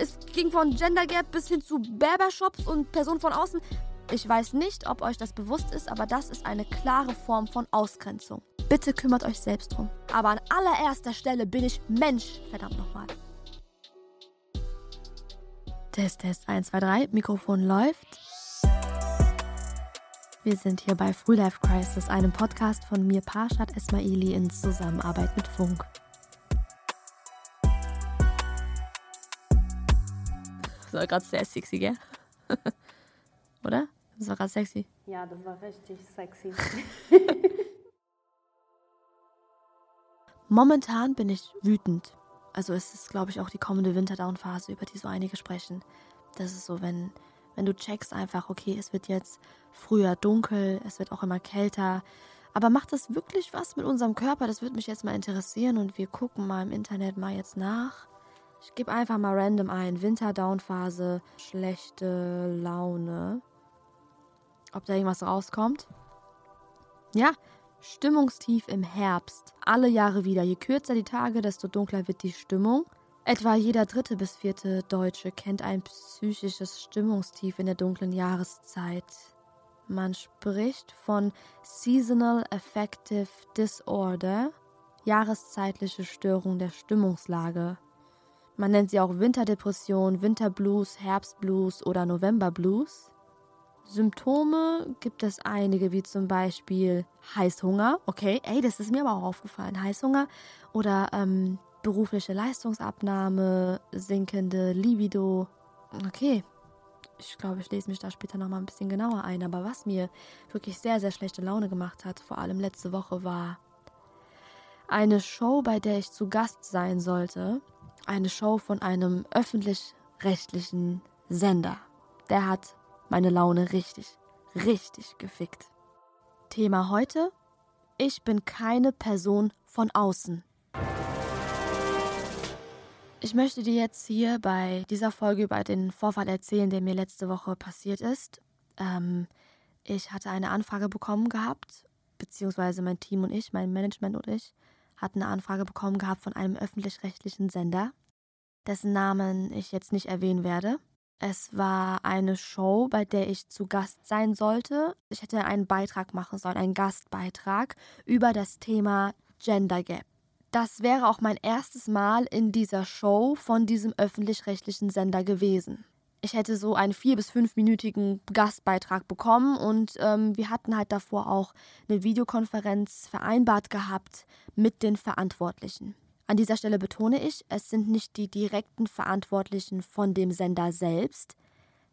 Es ging von Gender Gap bis hin zu Barbershops und Personen von außen. Ich weiß nicht, ob euch das bewusst ist, aber das ist eine klare Form von Ausgrenzung. Bitte kümmert euch selbst drum. Aber an allererster Stelle bin ich Mensch, verdammt nochmal. Test, Test, 1, 2, 3, Mikrofon läuft. Wir sind hier bei Free Life Crisis, einem Podcast von mir, Parshad Esmaili, in Zusammenarbeit mit Funk. War gerade sehr sexy, gell? Oder? Das war gerade sexy. Ja, das war richtig sexy. Momentan bin ich wütend. Also es ist, glaube ich, auch die kommende Winterdown-Phase, über die so einige sprechen. Das ist so, wenn, wenn du checkst einfach, okay, es wird jetzt früher dunkel, es wird auch immer kälter. Aber macht das wirklich was mit unserem Körper? Das würde mich jetzt mal interessieren und wir gucken mal im Internet mal jetzt nach. Ich gebe einfach mal random ein. Winterdown-Phase, schlechte Laune. Ob da irgendwas rauskommt? Ja, Stimmungstief im Herbst. Alle Jahre wieder. Je kürzer die Tage, desto dunkler wird die Stimmung. Etwa jeder dritte bis vierte Deutsche kennt ein psychisches Stimmungstief in der dunklen Jahreszeit. Man spricht von Seasonal Affective Disorder, jahreszeitliche Störung der Stimmungslage. Man nennt sie auch Winterdepression, Winterblues, Herbstblues oder Novemberblues. Symptome gibt es einige, wie zum Beispiel Heißhunger. Okay, ey, das ist mir aber auch aufgefallen. Heißhunger oder ähm, berufliche Leistungsabnahme, sinkende Libido. Okay, ich glaube, ich lese mich da später nochmal ein bisschen genauer ein. Aber was mir wirklich sehr, sehr schlechte Laune gemacht hat, vor allem letzte Woche, war eine Show, bei der ich zu Gast sein sollte. Eine Show von einem öffentlich-rechtlichen Sender. Der hat meine Laune richtig, richtig gefickt. Thema heute: Ich bin keine Person von außen. Ich möchte dir jetzt hier bei dieser Folge über den Vorfall erzählen, der mir letzte Woche passiert ist. Ähm, ich hatte eine Anfrage bekommen gehabt, beziehungsweise mein Team und ich, mein Management und ich, hatten eine Anfrage bekommen gehabt von einem öffentlich-rechtlichen Sender, dessen Namen ich jetzt nicht erwähnen werde. Es war eine Show, bei der ich zu Gast sein sollte. Ich hätte einen Beitrag machen sollen, einen Gastbeitrag über das Thema Gender Gap. Das wäre auch mein erstes Mal in dieser Show von diesem öffentlich-rechtlichen Sender gewesen. Ich hätte so einen vier- bis fünfminütigen Gastbeitrag bekommen und ähm, wir hatten halt davor auch eine Videokonferenz vereinbart gehabt mit den Verantwortlichen. An dieser Stelle betone ich, es sind nicht die direkten Verantwortlichen von dem Sender selbst.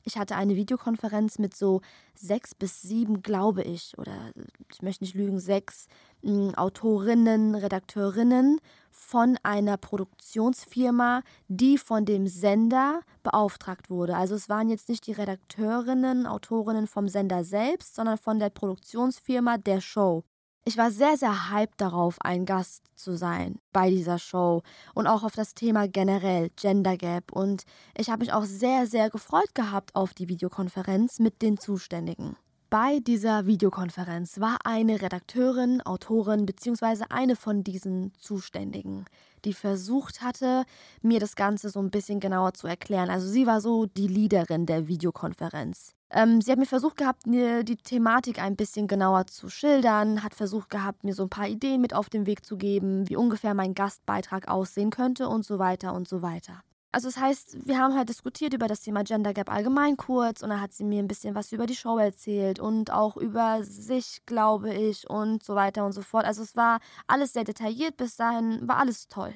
Ich hatte eine Videokonferenz mit so sechs bis sieben, glaube ich, oder ich möchte nicht lügen, sechs äh, Autorinnen, Redakteurinnen von einer Produktionsfirma, die von dem Sender beauftragt wurde. Also es waren jetzt nicht die Redakteurinnen, Autorinnen vom Sender selbst, sondern von der Produktionsfirma der Show. Ich war sehr, sehr hyped darauf, ein Gast zu sein bei dieser Show und auch auf das Thema generell Gender Gap. Und ich habe mich auch sehr, sehr gefreut gehabt auf die Videokonferenz mit den Zuständigen. Bei dieser Videokonferenz war eine Redakteurin, Autorin bzw. eine von diesen Zuständigen, die versucht hatte, mir das Ganze so ein bisschen genauer zu erklären. Also sie war so die Leaderin der Videokonferenz. Ähm, sie hat mir versucht gehabt, mir die Thematik ein bisschen genauer zu schildern, hat versucht gehabt, mir so ein paar Ideen mit auf den Weg zu geben, wie ungefähr mein Gastbeitrag aussehen könnte und so weiter und so weiter. Also das heißt, wir haben halt diskutiert über das Thema Gender Gap allgemein kurz und dann hat sie mir ein bisschen was über die Show erzählt und auch über sich, glaube ich, und so weiter und so fort. Also es war alles sehr detailliert, bis dahin war alles toll.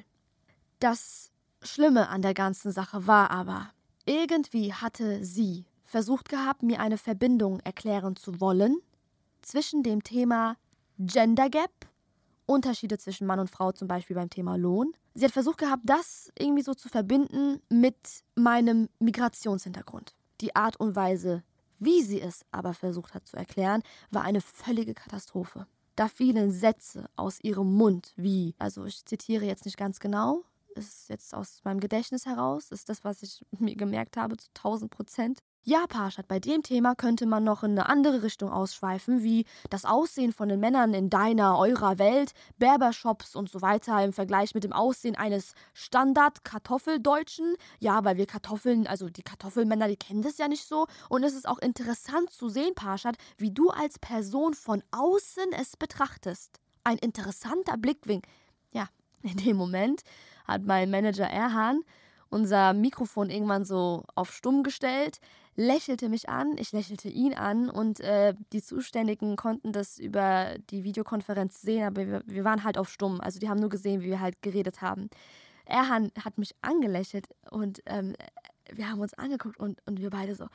Das Schlimme an der ganzen Sache war aber, irgendwie hatte sie versucht gehabt, mir eine Verbindung erklären zu wollen zwischen dem Thema Gender Gap, Unterschiede zwischen Mann und Frau zum Beispiel beim Thema Lohn. Sie hat versucht gehabt, das irgendwie so zu verbinden mit meinem Migrationshintergrund. Die Art und Weise, wie sie es aber versucht hat zu erklären, war eine völlige Katastrophe. Da fielen Sätze aus ihrem Mund wie, also ich zitiere jetzt nicht ganz genau, ist jetzt aus meinem Gedächtnis heraus, ist das, was ich mir gemerkt habe, zu 1000 Prozent. Ja, Parshad, bei dem Thema könnte man noch in eine andere Richtung ausschweifen, wie das Aussehen von den Männern in deiner, eurer Welt, Berbershops und so weiter im Vergleich mit dem Aussehen eines Standard-Kartoffeldeutschen. Ja, weil wir Kartoffeln, also die Kartoffelmänner, die kennen das ja nicht so. Und es ist auch interessant zu sehen, Parshad, wie du als Person von außen es betrachtest. Ein interessanter Blickwinkel. Ja, in dem Moment hat mein Manager Erhan unser Mikrofon irgendwann so auf stumm gestellt, lächelte mich an, ich lächelte ihn an und äh, die Zuständigen konnten das über die Videokonferenz sehen, aber wir, wir, waren halt auf stumm. Also die haben nur gesehen, wie wir halt geredet haben. Er hat mich angelächelt und ähm, wir haben uns angeguckt und, und wir beide so,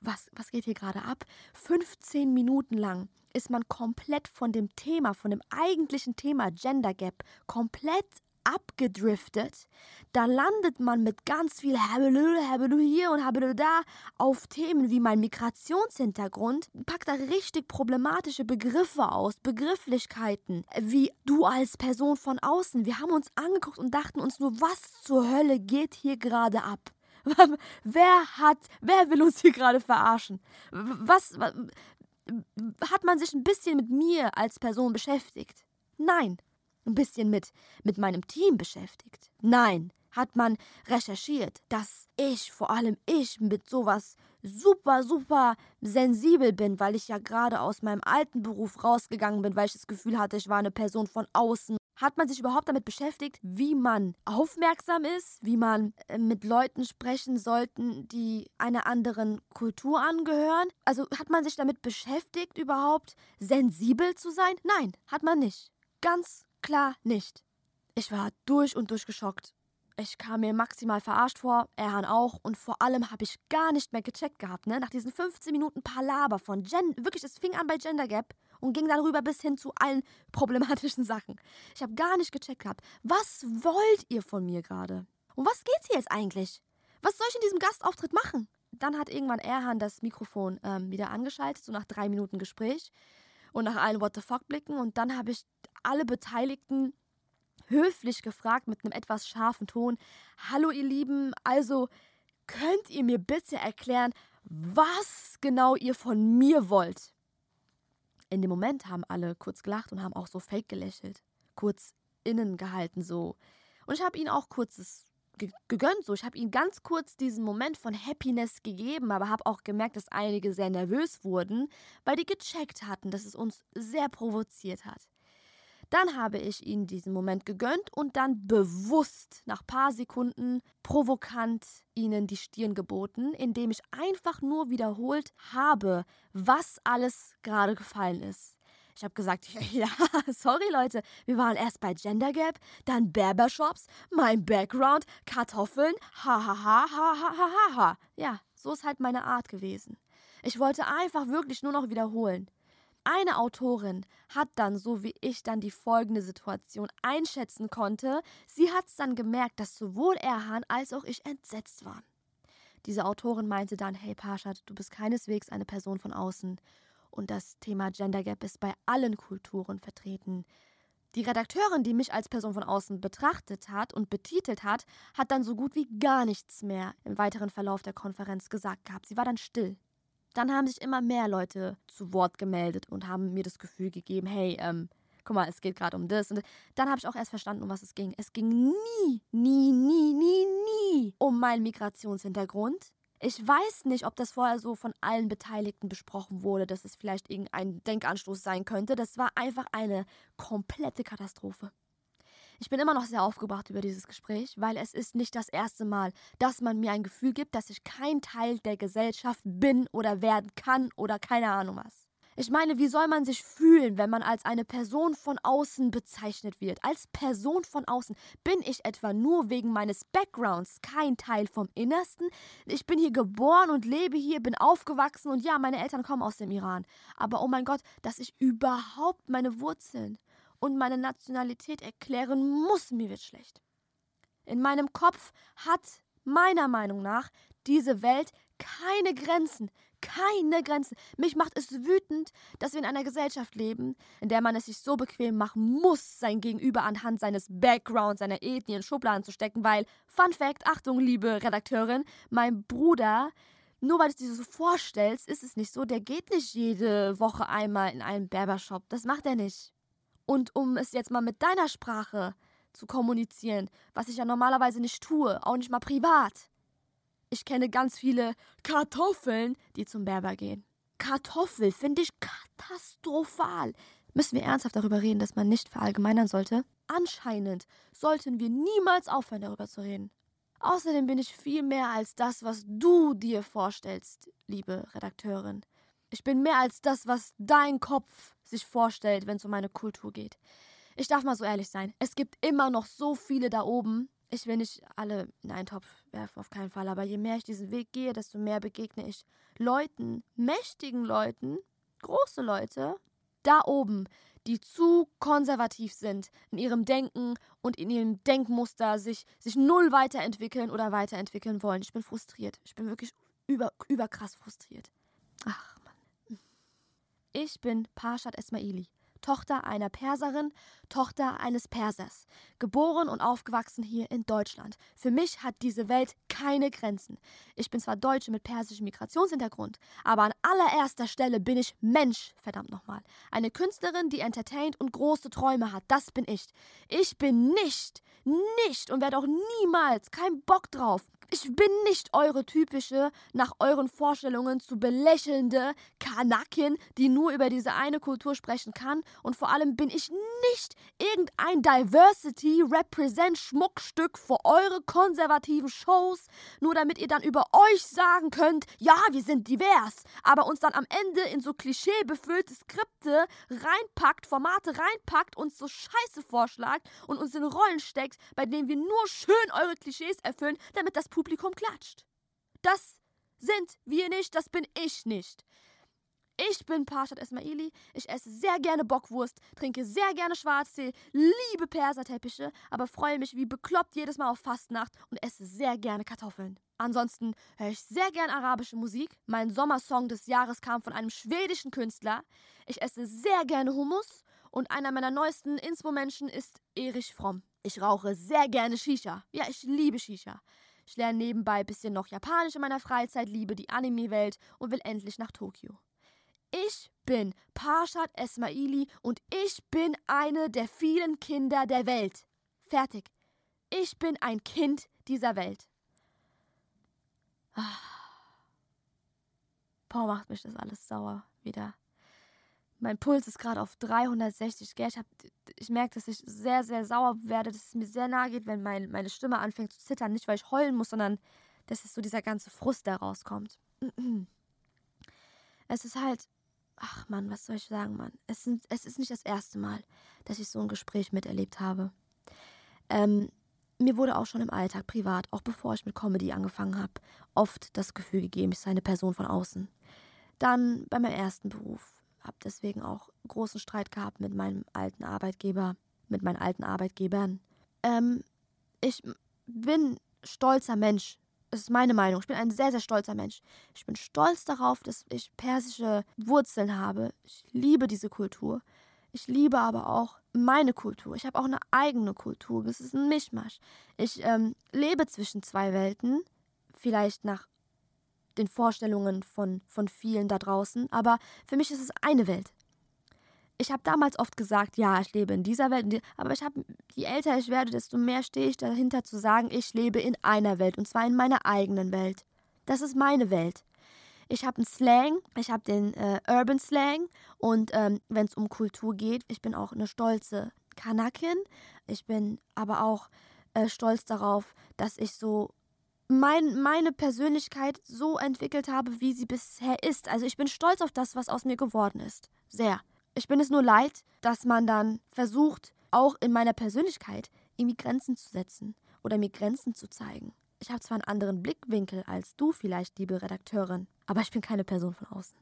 was, was geht hier gerade ab? 15 Minuten lang ist man komplett von dem Thema, von dem eigentlichen Thema Gender Gap komplett abgedriftet, da landet man mit ganz viel Habelü, Habelü hier und Habelü da auf Themen wie mein Migrationshintergrund, packt da richtig problematische Begriffe aus, Begrifflichkeiten, wie du als Person von außen. Wir haben uns angeguckt und dachten uns nur, was zur Hölle geht hier gerade ab? wer hat, wer will uns hier gerade verarschen? Was, was hat man sich ein bisschen mit mir als Person beschäftigt? Nein, ein bisschen mit, mit meinem Team beschäftigt. Nein, hat man recherchiert, dass ich, vor allem ich, mit sowas super, super sensibel bin, weil ich ja gerade aus meinem alten Beruf rausgegangen bin, weil ich das Gefühl hatte, ich war eine Person von außen. Hat man sich überhaupt damit beschäftigt, wie man aufmerksam ist, wie man äh, mit Leuten sprechen sollten, die einer anderen Kultur angehören? Also hat man sich damit beschäftigt, überhaupt sensibel zu sein? Nein, hat man nicht. Ganz Klar nicht. Ich war durch und durch geschockt. Ich kam mir maximal verarscht vor, Erhan auch, und vor allem habe ich gar nicht mehr gecheckt gehabt, ne? Nach diesen 15 Minuten Palaber von Gen, wirklich, es fing an bei Gender Gap und ging dann rüber bis hin zu allen problematischen Sachen. Ich habe gar nicht gecheckt gehabt. Was wollt ihr von mir gerade? Und was geht's hier jetzt eigentlich? Was soll ich in diesem Gastauftritt machen? Dann hat irgendwann Erhan das Mikrofon ähm, wieder angeschaltet, so nach drei Minuten Gespräch und nach allen What the fuck blicken und dann habe ich alle Beteiligten höflich gefragt mit einem etwas scharfen Ton: Hallo, ihr Lieben, also könnt ihr mir bitte erklären, was genau ihr von mir wollt? In dem Moment haben alle kurz gelacht und haben auch so fake gelächelt, kurz innen gehalten so. Und ich habe ihnen auch kurzes gegönnt. So, ich habe ihnen ganz kurz diesen Moment von Happiness gegeben, aber habe auch gemerkt, dass einige sehr nervös wurden, weil die gecheckt hatten, dass es uns sehr provoziert hat. Dann habe ich ihnen diesen Moment gegönnt und dann bewusst nach paar Sekunden provokant ihnen die Stirn geboten, indem ich einfach nur wiederholt habe, was alles gerade gefallen ist. Ich habe gesagt, ja, sorry Leute, wir waren erst bei Gender Gap, dann Barbershops, mein Background, Kartoffeln, ha ha ha ha ha ha ha. Ja, so ist halt meine Art gewesen. Ich wollte einfach wirklich nur noch wiederholen. Eine Autorin hat dann, so wie ich dann die folgende Situation einschätzen konnte, sie hat es dann gemerkt, dass sowohl Erhan als auch ich entsetzt waren. Diese Autorin meinte dann, hey Parshad, du bist keineswegs eine Person von außen. Und das Thema Gender Gap ist bei allen Kulturen vertreten. Die Redakteurin, die mich als Person von außen betrachtet hat und betitelt hat, hat dann so gut wie gar nichts mehr im weiteren Verlauf der Konferenz gesagt gehabt. Sie war dann still. Dann haben sich immer mehr Leute zu Wort gemeldet und haben mir das Gefühl gegeben, hey, ähm, guck mal, es geht gerade um das. Und dann habe ich auch erst verstanden, um was es ging. Es ging nie, nie, nie, nie, nie um meinen Migrationshintergrund. Ich weiß nicht, ob das vorher so von allen Beteiligten besprochen wurde, dass es vielleicht irgendein Denkanstoß sein könnte. Das war einfach eine komplette Katastrophe. Ich bin immer noch sehr aufgebracht über dieses Gespräch, weil es ist nicht das erste Mal, dass man mir ein Gefühl gibt, dass ich kein Teil der Gesellschaft bin oder werden kann oder keine Ahnung was. Ich meine, wie soll man sich fühlen, wenn man als eine Person von außen bezeichnet wird? Als Person von außen bin ich etwa nur wegen meines Backgrounds kein Teil vom Innersten? Ich bin hier geboren und lebe hier, bin aufgewachsen und ja, meine Eltern kommen aus dem Iran. Aber oh mein Gott, dass ich überhaupt meine Wurzeln und meine Nationalität erklären muss, mir wird schlecht. In meinem Kopf hat meiner Meinung nach diese Welt keine Grenzen, keine Grenzen. Mich macht es wütend, dass wir in einer Gesellschaft leben, in der man es sich so bequem machen muss, sein Gegenüber anhand seines Backgrounds, seiner Ethnie in Schubladen zu stecken, weil, Fun Fact, Achtung, liebe Redakteurin, mein Bruder nur weil du es dir so vorstellst, ist es nicht so. Der geht nicht jede Woche einmal in einen Barbershop. Das macht er nicht. Und um es jetzt mal mit deiner Sprache zu kommunizieren, was ich ja normalerweise nicht tue, auch nicht mal privat. Ich kenne ganz viele Kartoffeln, die zum Berber gehen. Kartoffel finde ich katastrophal. Müssen wir ernsthaft darüber reden, dass man nicht verallgemeinern sollte? Anscheinend sollten wir niemals aufhören, darüber zu reden. Außerdem bin ich viel mehr als das, was du dir vorstellst, liebe Redakteurin. Ich bin mehr als das, was dein Kopf sich vorstellt, wenn es um meine Kultur geht. Ich darf mal so ehrlich sein. Es gibt immer noch so viele da oben. Ich will nicht alle in einen Topf werfen, auf keinen Fall. Aber je mehr ich diesen Weg gehe, desto mehr begegne ich Leuten, mächtigen Leuten, große Leute, da oben, die zu konservativ sind in ihrem Denken und in ihrem Denkmuster, sich, sich null weiterentwickeln oder weiterentwickeln wollen. Ich bin frustriert. Ich bin wirklich über, überkrass frustriert. Ach. Ich bin Parshat Esmaili. Tochter einer Perserin, Tochter eines Persers, geboren und aufgewachsen hier in Deutschland. Für mich hat diese Welt keine Grenzen. Ich bin zwar Deutsche mit persischem Migrationshintergrund, aber an allererster Stelle bin ich Mensch, verdammt nochmal. Eine Künstlerin, die entertaint und große Träume hat, das bin ich. Ich bin nicht, nicht und werde auch niemals, kein Bock drauf, ich bin nicht eure typische, nach euren Vorstellungen zu belächelnde Kanakin, die nur über diese eine Kultur sprechen kann. Und vor allem bin ich nicht irgendein Diversity Represent Schmuckstück für eure konservativen Shows, nur damit ihr dann über euch sagen könnt, ja, wir sind divers, aber uns dann am Ende in so klischeebefüllte Skripte reinpackt, Formate reinpackt, uns so Scheiße vorschlagt und uns in Rollen steckt, bei denen wir nur schön eure Klischees erfüllen, damit das Publikum Publikum klatscht. Das sind wir nicht, das bin ich nicht. Ich bin Parshat Esmaili, ich esse sehr gerne Bockwurst, trinke sehr gerne Schwarztee, liebe Perserteppiche, aber freue mich wie bekloppt jedes Mal auf Fastnacht und esse sehr gerne Kartoffeln. Ansonsten höre ich sehr gerne arabische Musik. Mein Sommersong des Jahres kam von einem schwedischen Künstler. Ich esse sehr gerne Hummus und einer meiner neuesten Inspo-Menschen ist Erich Fromm. Ich rauche sehr gerne Shisha. Ja, ich liebe Shisha. Ich lerne nebenbei ein bisschen noch Japanisch in meiner Freizeit, liebe die Anime-Welt und will endlich nach Tokio. Ich bin Parshat Esmaili und ich bin eine der vielen Kinder der Welt. Fertig. Ich bin ein Kind dieser Welt. Ah. Boah, macht mich das alles sauer wieder. Mein Puls ist gerade auf 360, gell? Ich, ich merke, dass ich sehr, sehr sauer werde, dass es mir sehr nahe geht, wenn mein, meine Stimme anfängt zu zittern. Nicht, weil ich heulen muss, sondern dass es so dieser ganze Frust, der rauskommt. Es ist halt, ach Mann, was soll ich sagen, Mann? Es, sind, es ist nicht das erste Mal, dass ich so ein Gespräch miterlebt habe. Ähm, mir wurde auch schon im Alltag privat, auch bevor ich mit Comedy angefangen habe, oft das Gefühl gegeben, ich sei eine Person von außen. Dann bei meinem ersten Beruf habe deswegen auch großen Streit gehabt mit meinem alten Arbeitgeber, mit meinen alten Arbeitgebern. Ähm, ich bin stolzer Mensch. Das ist meine Meinung. Ich bin ein sehr, sehr stolzer Mensch. Ich bin stolz darauf, dass ich persische Wurzeln habe. Ich liebe diese Kultur. Ich liebe aber auch meine Kultur. Ich habe auch eine eigene Kultur. Das ist ein Mischmasch. Ich ähm, lebe zwischen zwei Welten. Vielleicht nach den Vorstellungen von, von vielen da draußen, aber für mich ist es eine Welt. Ich habe damals oft gesagt, ja, ich lebe in dieser Welt, aber ich habe, je älter ich werde, desto mehr stehe ich dahinter zu sagen, ich lebe in einer Welt und zwar in meiner eigenen Welt. Das ist meine Welt. Ich habe einen Slang, ich habe den äh, Urban Slang und ähm, wenn es um Kultur geht, ich bin auch eine stolze Kanakin. Ich bin aber auch äh, stolz darauf, dass ich so mein, meine Persönlichkeit so entwickelt habe, wie sie bisher ist. Also ich bin stolz auf das, was aus mir geworden ist. Sehr. Ich bin es nur leid, dass man dann versucht, auch in meiner Persönlichkeit irgendwie Grenzen zu setzen oder mir Grenzen zu zeigen. Ich habe zwar einen anderen Blickwinkel als du vielleicht, liebe Redakteurin, aber ich bin keine Person von außen.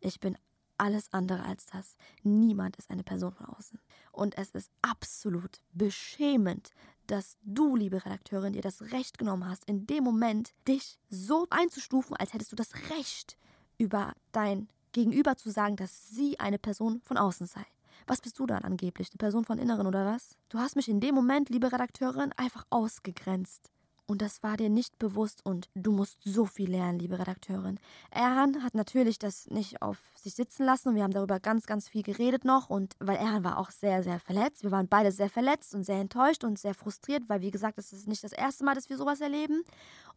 Ich bin alles andere als das. Niemand ist eine Person von außen. Und es ist absolut beschämend, dass du, liebe Redakteurin, dir das Recht genommen hast, in dem Moment dich so einzustufen, als hättest du das Recht, über dein Gegenüber zu sagen, dass sie eine Person von außen sei. Was bist du dann angeblich? Eine Person von Inneren oder was? Du hast mich in dem Moment, liebe Redakteurin, einfach ausgegrenzt. Und das war dir nicht bewusst und du musst so viel lernen, liebe Redakteurin. Erhan hat natürlich das nicht auf sich sitzen lassen und wir haben darüber ganz, ganz viel geredet noch und weil Erhan war auch sehr, sehr verletzt. Wir waren beide sehr verletzt und sehr enttäuscht und sehr frustriert, weil wie gesagt, es ist nicht das erste Mal, dass wir sowas erleben.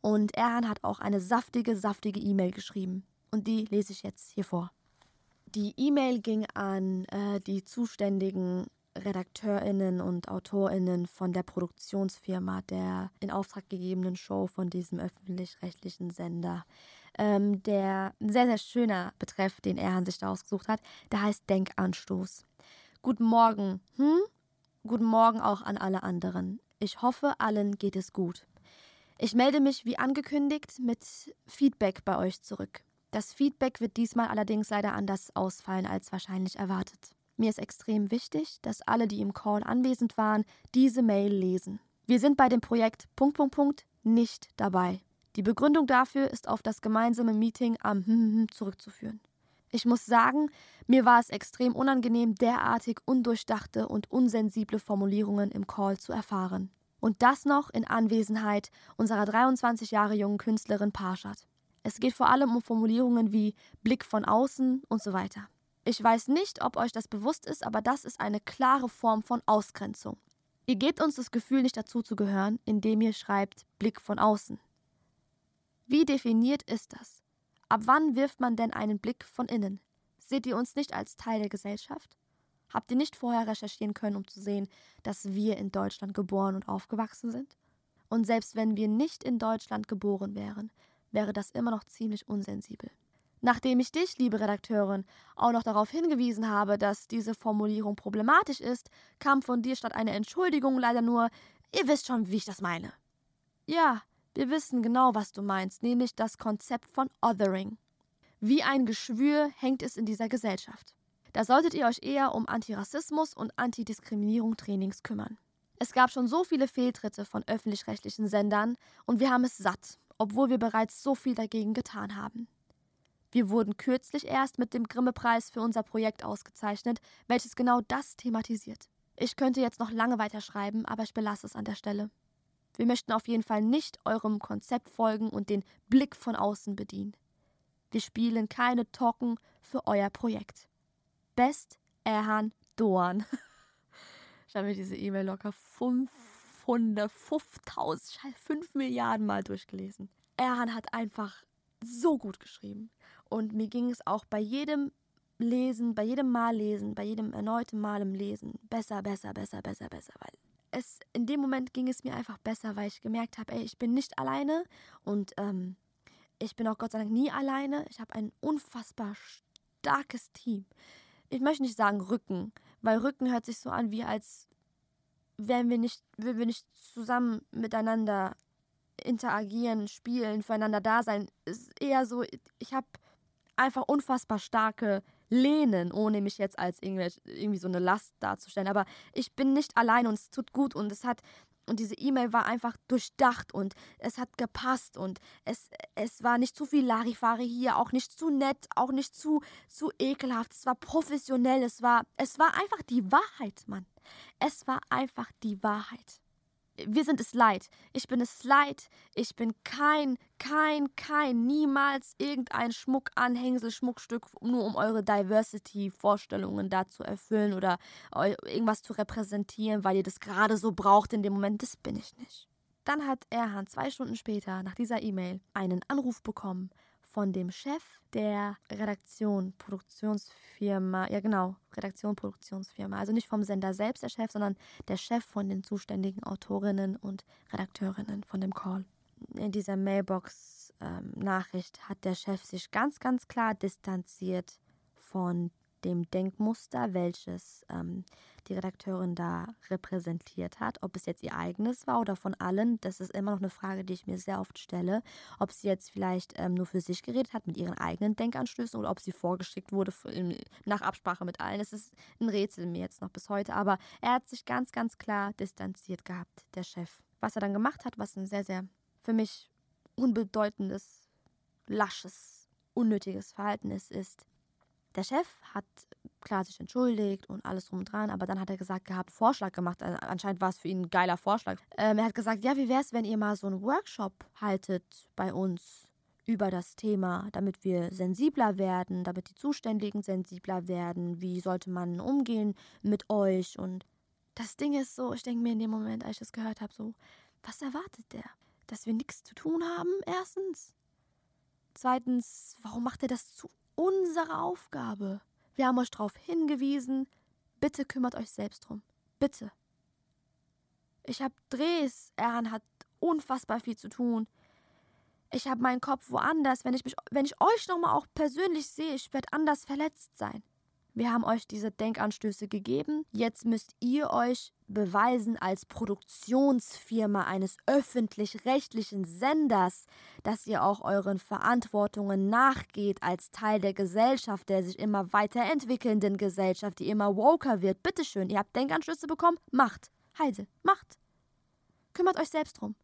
Und Erhan hat auch eine saftige, saftige E-Mail geschrieben und die lese ich jetzt hier vor. Die E-Mail ging an äh, die zuständigen RedakteurInnen und AutorInnen von der Produktionsfirma der in Auftrag gegebenen Show von diesem öffentlich-rechtlichen Sender. Ähm, der sehr, sehr schöner Betreff, den Erhan sich da ausgesucht hat, der heißt Denkanstoß. Guten Morgen, hm? Guten Morgen auch an alle anderen. Ich hoffe, allen geht es gut. Ich melde mich wie angekündigt mit Feedback bei euch zurück. Das Feedback wird diesmal allerdings leider anders ausfallen als wahrscheinlich erwartet. Mir ist extrem wichtig, dass alle, die im Call anwesend waren, diese Mail lesen. Wir sind bei dem Projekt Punkt, Punkt, Punkt nicht dabei. Die Begründung dafür ist auf das gemeinsame Meeting am hm zurückzuführen. Ich muss sagen, mir war es extrem unangenehm, derartig undurchdachte und unsensible Formulierungen im Call zu erfahren. Und das noch in Anwesenheit unserer 23 Jahre jungen Künstlerin Parshad. Es geht vor allem um Formulierungen wie Blick von außen und so weiter. Ich weiß nicht, ob euch das bewusst ist, aber das ist eine klare Form von Ausgrenzung. Ihr gebt uns das Gefühl, nicht dazu zu gehören, indem ihr schreibt Blick von außen. Wie definiert ist das? Ab wann wirft man denn einen Blick von innen? Seht ihr uns nicht als Teil der Gesellschaft? Habt ihr nicht vorher recherchieren können, um zu sehen, dass wir in Deutschland geboren und aufgewachsen sind? Und selbst wenn wir nicht in Deutschland geboren wären, wäre das immer noch ziemlich unsensibel. Nachdem ich dich, liebe Redakteurin, auch noch darauf hingewiesen habe, dass diese Formulierung problematisch ist, kam von dir statt einer Entschuldigung leider nur, ihr wisst schon, wie ich das meine. Ja, wir wissen genau, was du meinst, nämlich das Konzept von Othering. Wie ein Geschwür hängt es in dieser Gesellschaft. Da solltet ihr euch eher um Antirassismus und Antidiskriminierung Trainings kümmern. Es gab schon so viele Fehltritte von öffentlich-rechtlichen Sendern und wir haben es satt, obwohl wir bereits so viel dagegen getan haben. Wir wurden kürzlich erst mit dem Grimme-Preis für unser Projekt ausgezeichnet, welches genau das thematisiert. Ich könnte jetzt noch lange weiterschreiben, aber ich belasse es an der Stelle. Wir möchten auf jeden Fall nicht eurem Konzept folgen und den Blick von außen bedienen. Wir spielen keine Tocken für euer Projekt. Best Erhan Doan. Ich habe mir diese E-Mail locker 500, 5000, 5 Milliarden Mal durchgelesen. Erhan hat einfach so gut geschrieben. Und mir ging es auch bei jedem Lesen, bei jedem Mal lesen, bei jedem erneuten Mal im Lesen besser, besser, besser, besser, besser, weil es in dem Moment ging es mir einfach besser, weil ich gemerkt habe, ey, ich bin nicht alleine und ähm, ich bin auch Gott sei Dank nie alleine. Ich habe ein unfassbar starkes Team. Ich möchte nicht sagen Rücken, weil Rücken hört sich so an, wie als wären wir nicht, würden wir nicht zusammen miteinander interagieren, spielen, füreinander da sein. Ist eher so, ich habe einfach unfassbar starke Lehnen, ohne mich jetzt als irgendwie so eine Last darzustellen. Aber ich bin nicht allein und es tut gut und es hat und diese E-Mail war einfach durchdacht und es hat gepasst und es, es war nicht zu viel Larifari hier, auch nicht zu nett, auch nicht zu, zu ekelhaft. Es war professionell, es war, es war einfach die Wahrheit, Mann. Es war einfach die Wahrheit wir sind es leid. Ich bin es leid. Ich bin kein, kein, kein, niemals irgendein Schmuckanhängsel, Schmuckstück, nur um eure Diversity-Vorstellungen da zu erfüllen oder irgendwas zu repräsentieren, weil ihr das gerade so braucht in dem Moment. Das bin ich nicht. Dann hat Erhan zwei Stunden später nach dieser E-Mail einen Anruf bekommen von dem Chef der Redaktion, Produktionsfirma, ja genau, Redaktion, Produktionsfirma. Also nicht vom Sender selbst der Chef, sondern der Chef von den zuständigen Autorinnen und Redakteurinnen von dem Call. In dieser Mailbox-Nachricht ähm, hat der Chef sich ganz, ganz klar distanziert von dem Denkmuster, welches ähm, die Redakteurin da repräsentiert hat. Ob es jetzt ihr eigenes war oder von allen, das ist immer noch eine Frage, die ich mir sehr oft stelle. Ob sie jetzt vielleicht ähm, nur für sich geredet hat mit ihren eigenen Denkanstößen oder ob sie vorgeschickt wurde für, nach Absprache mit allen. Das ist ein Rätsel mir jetzt noch bis heute. Aber er hat sich ganz, ganz klar distanziert gehabt, der Chef. Was er dann gemacht hat, was ein sehr, sehr für mich unbedeutendes, lasches, unnötiges Verhalten ist, ist, Der Chef hat klar sich entschuldigt und alles drum und dran, aber dann hat er gesagt gehabt, Vorschlag gemacht. Anscheinend war es für ihn ein geiler Vorschlag. Ähm, er hat gesagt, ja, wie wäre es, wenn ihr mal so einen Workshop haltet bei uns über das Thema, damit wir sensibler werden, damit die Zuständigen sensibler werden, wie sollte man umgehen mit euch und das Ding ist so, ich denke mir in dem Moment, als ich das gehört habe, so, was erwartet der? Dass wir nichts zu tun haben, erstens. Zweitens, warum macht er das zu unserer Aufgabe? Wir haben euch darauf hingewiesen. Bitte kümmert euch selbst drum. Bitte. Ich habe Drehs. Erhan hat unfassbar viel zu tun. Ich habe meinen Kopf woanders. Wenn ich, mich, wenn ich euch nochmal auch persönlich sehe, ich werde anders verletzt sein. Wir haben euch diese Denkanstöße gegeben. Jetzt müsst ihr euch beweisen als Produktionsfirma eines öffentlich-rechtlichen Senders, dass ihr auch euren Verantwortungen nachgeht als Teil der Gesellschaft, der sich immer weiterentwickelnden Gesellschaft, die immer woker wird. Bitteschön, ihr habt Denkanstöße bekommen? Macht. Heide, macht. Kümmert euch selbst drum.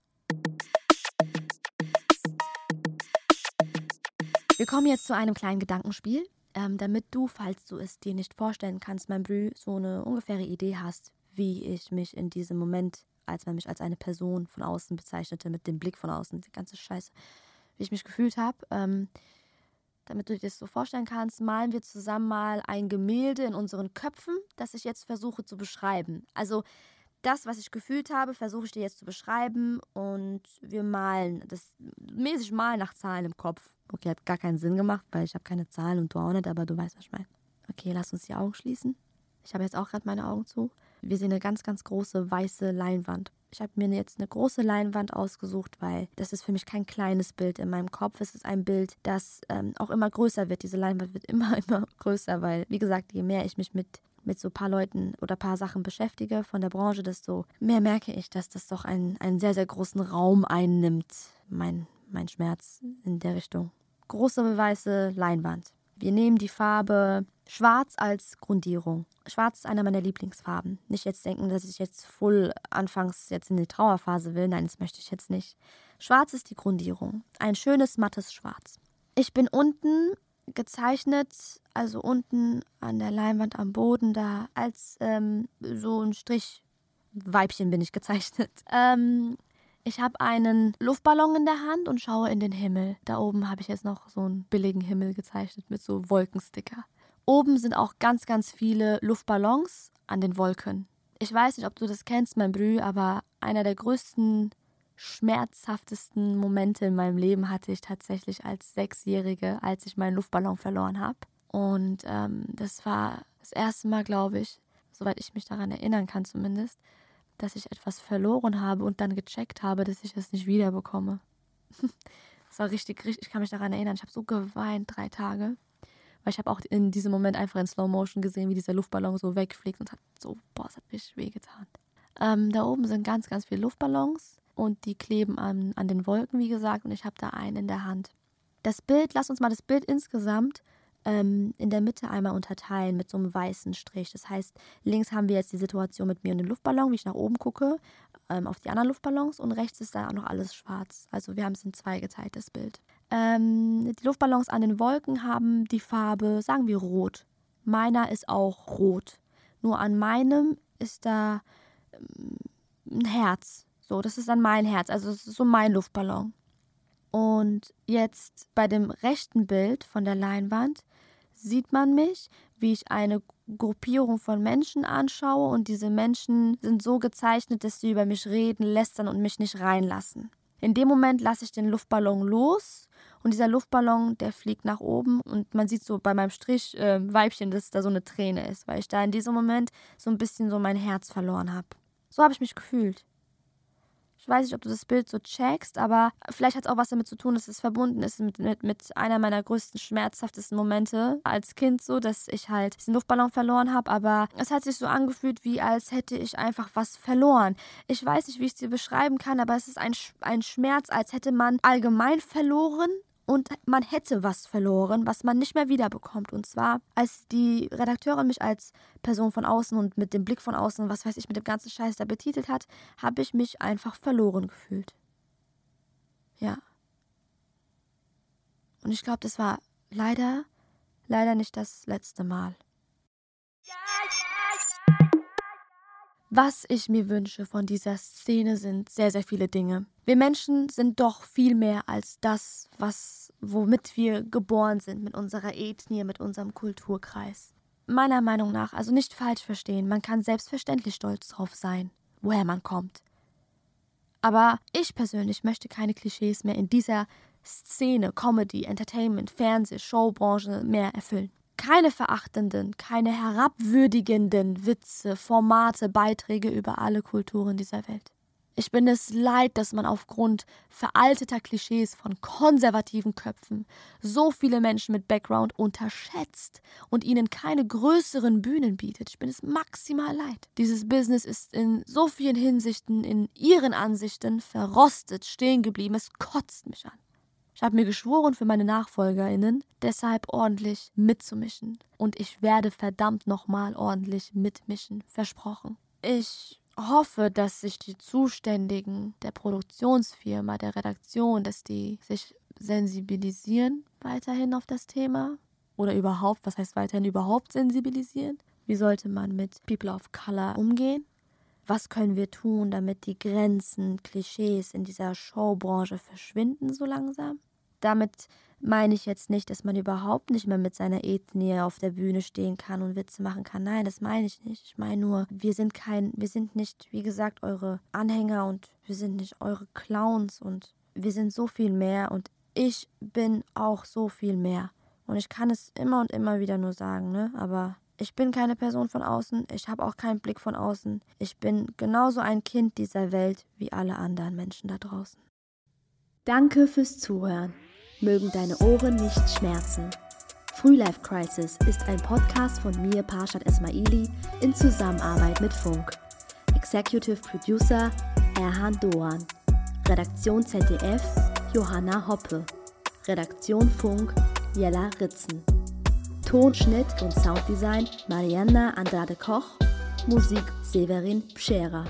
Wir kommen jetzt zu einem kleinen Gedankenspiel ähm, damit du, falls du es dir nicht vorstellen kannst, mein Brü, so eine ungefähre Idee hast, wie ich mich in diesem Moment, als man mich als eine Person von außen bezeichnete, mit dem Blick von außen, die ganze Scheiße, wie ich mich gefühlt habe. Ähm, damit du dir das so vorstellen kannst, malen wir zusammen mal ein Gemälde in unseren Köpfen, das ich jetzt versuche zu beschreiben. Also das, was ich gefühlt habe, versuche ich dir jetzt zu beschreiben und wir malen, das mäßig malen nach Zahlen im Kopf. Okay, hat gar keinen Sinn gemacht, weil ich habe keine Zahlen und du auch nicht, aber du weißt, was ich meine. Okay, lass uns die Augen schließen. Ich habe jetzt auch gerade meine Augen zu. Wir sehen eine ganz, ganz große weiße Leinwand. Ich habe mir jetzt eine große Leinwand ausgesucht, weil das ist für mich kein kleines Bild in meinem Kopf. Es ist ein Bild, das ähm, auch immer größer wird. Diese Leinwand wird immer, immer größer, weil, wie gesagt, je mehr ich mich mit mit so ein paar Leuten oder ein paar Sachen beschäftige von der Branche, desto mehr merke ich, dass das doch einen, einen sehr, sehr großen Raum einnimmt, mein, mein Schmerz in der Richtung. Große weiße Leinwand. Wir nehmen die Farbe Schwarz als Grundierung. Schwarz ist einer meiner Lieblingsfarben. Nicht jetzt denken, dass ich jetzt voll anfangs jetzt in die Trauerphase will. Nein, das möchte ich jetzt nicht. Schwarz ist die Grundierung. Ein schönes, mattes Schwarz. Ich bin unten gezeichnet, also unten an der Leinwand am Boden, da als ähm, so ein Strich. Weibchen bin ich gezeichnet. Ähm, ich habe einen Luftballon in der Hand und schaue in den Himmel. Da oben habe ich jetzt noch so einen billigen Himmel gezeichnet mit so Wolkensticker. Oben sind auch ganz, ganz viele Luftballons an den Wolken. Ich weiß nicht, ob du das kennst, mein Brü, aber einer der größten schmerzhaftesten Momente in meinem Leben hatte ich tatsächlich als Sechsjährige, als ich meinen Luftballon verloren habe. Und ähm, das war das erste Mal, glaube ich, soweit ich mich daran erinnern kann zumindest, dass ich etwas verloren habe und dann gecheckt habe, dass ich es nicht wiederbekomme. das war richtig, richtig, ich kann mich daran erinnern. Ich habe so geweint drei Tage. Weil ich habe auch in diesem Moment einfach in Slow Motion gesehen, wie dieser Luftballon so wegfliegt und hat so, boah, es hat richtig wehgetan. Ähm, da oben sind ganz, ganz viele Luftballons und die kleben an, an den Wolken, wie gesagt, und ich habe da einen in der Hand. Das Bild, lass uns mal das Bild insgesamt ähm, in der Mitte einmal unterteilen mit so einem weißen Strich. Das heißt, links haben wir jetzt die Situation mit mir und dem Luftballon, wie ich nach oben gucke, ähm, auf die anderen Luftballons und rechts ist da auch noch alles schwarz. Also wir haben es in zwei geteilt, das Bild. Ähm, die Luftballons an den Wolken haben die Farbe, sagen wir rot. Meiner ist auch rot. Nur an meinem ist da ähm, ein Herz. So, das ist dann mein Herz, also das ist so mein Luftballon. Und jetzt bei dem rechten Bild von der Leinwand sieht man mich, wie ich eine Gruppierung von Menschen anschaue und diese Menschen sind so gezeichnet, dass sie über mich reden, lästern und mich nicht reinlassen. In dem Moment lasse ich den Luftballon los und dieser Luftballon, der fliegt nach oben und man sieht so bei meinem Strich äh, Weibchen, dass da so eine Träne ist, weil ich da in diesem Moment so ein bisschen so mein Herz verloren habe. So habe ich mich gefühlt. Ich weiß nicht, ob du das Bild so checkst, aber vielleicht hat es auch was damit zu tun, dass es verbunden ist mit, mit, mit einer meiner größten, schmerzhaftesten Momente als Kind, so, dass ich halt diesen Luftballon verloren habe. Aber es hat sich so angefühlt, wie als hätte ich einfach was verloren. Ich weiß nicht, wie ich es dir beschreiben kann, aber es ist ein, ein Schmerz, als hätte man allgemein verloren und man hätte was verloren, was man nicht mehr wiederbekommt. Und zwar, als die Redakteurin mich als Person von außen und mit dem Blick von außen was weiß ich, mit dem ganzen Scheiß da betitelt hat, habe ich mich einfach verloren gefühlt. Ja. Und ich glaube, das war leider leider nicht das letzte Mal. Was ich mir wünsche von dieser Szene sind sehr, sehr viele Dinge. Wir Menschen sind doch viel mehr als das, was, womit wir geboren sind, mit unserer Ethnie, mit unserem Kulturkreis. Meiner Meinung nach, also nicht falsch verstehen, man kann selbstverständlich stolz drauf sein, woher man kommt. Aber ich persönlich möchte keine Klischees mehr in dieser Szene, Comedy, Entertainment, Fernseh, Showbranche mehr erfüllen. Keine verachtenden, keine herabwürdigenden Witze, Formate, Beiträge über alle Kulturen dieser Welt. Ich bin es leid, dass man aufgrund veralteter Klischees von konservativen Köpfen so viele Menschen mit Background unterschätzt und ihnen keine größeren Bühnen bietet. Ich bin es maximal leid. Dieses Business ist in so vielen Hinsichten in ihren Ansichten verrostet stehen geblieben. Es kotzt mich an. Ich habe mir geschworen, für meine NachfolgerInnen deshalb ordentlich mitzumischen. Und ich werde verdammt nochmal ordentlich mitmischen. Versprochen. Ich hoffe, dass sich die Zuständigen der Produktionsfirma, der Redaktion, dass die sich sensibilisieren weiterhin auf das Thema. Oder überhaupt, was heißt weiterhin überhaupt sensibilisieren? Wie sollte man mit People of Color umgehen? Was können wir tun, damit die Grenzen, Klischees in dieser Showbranche verschwinden so langsam? Damit meine ich jetzt nicht, dass man überhaupt nicht mehr mit seiner Ethnie auf der Bühne stehen kann und Witze machen kann. Nein, das meine ich nicht. Ich meine nur, wir sind kein, wir sind nicht, wie gesagt, eure Anhänger und wir sind nicht eure Clowns und wir sind so viel mehr und ich bin auch so viel mehr. Und ich kann es immer und immer wieder nur sagen, ne? Aber ich bin keine Person von außen, ich habe auch keinen Blick von außen. Ich bin genauso ein Kind dieser Welt wie alle anderen Menschen da draußen. Danke fürs Zuhören. Mögen deine Ohren nicht schmerzen. Frühlife Crisis ist ein Podcast von mir, Parshad Esmaili, in Zusammenarbeit mit Funk. Executive Producer Erhan Doan. Redaktion ZDF Johanna Hoppe. Redaktion Funk Jella Ritzen. Tonschnitt und Sounddesign Marianna Andrade Koch, Musik Severin Pschera.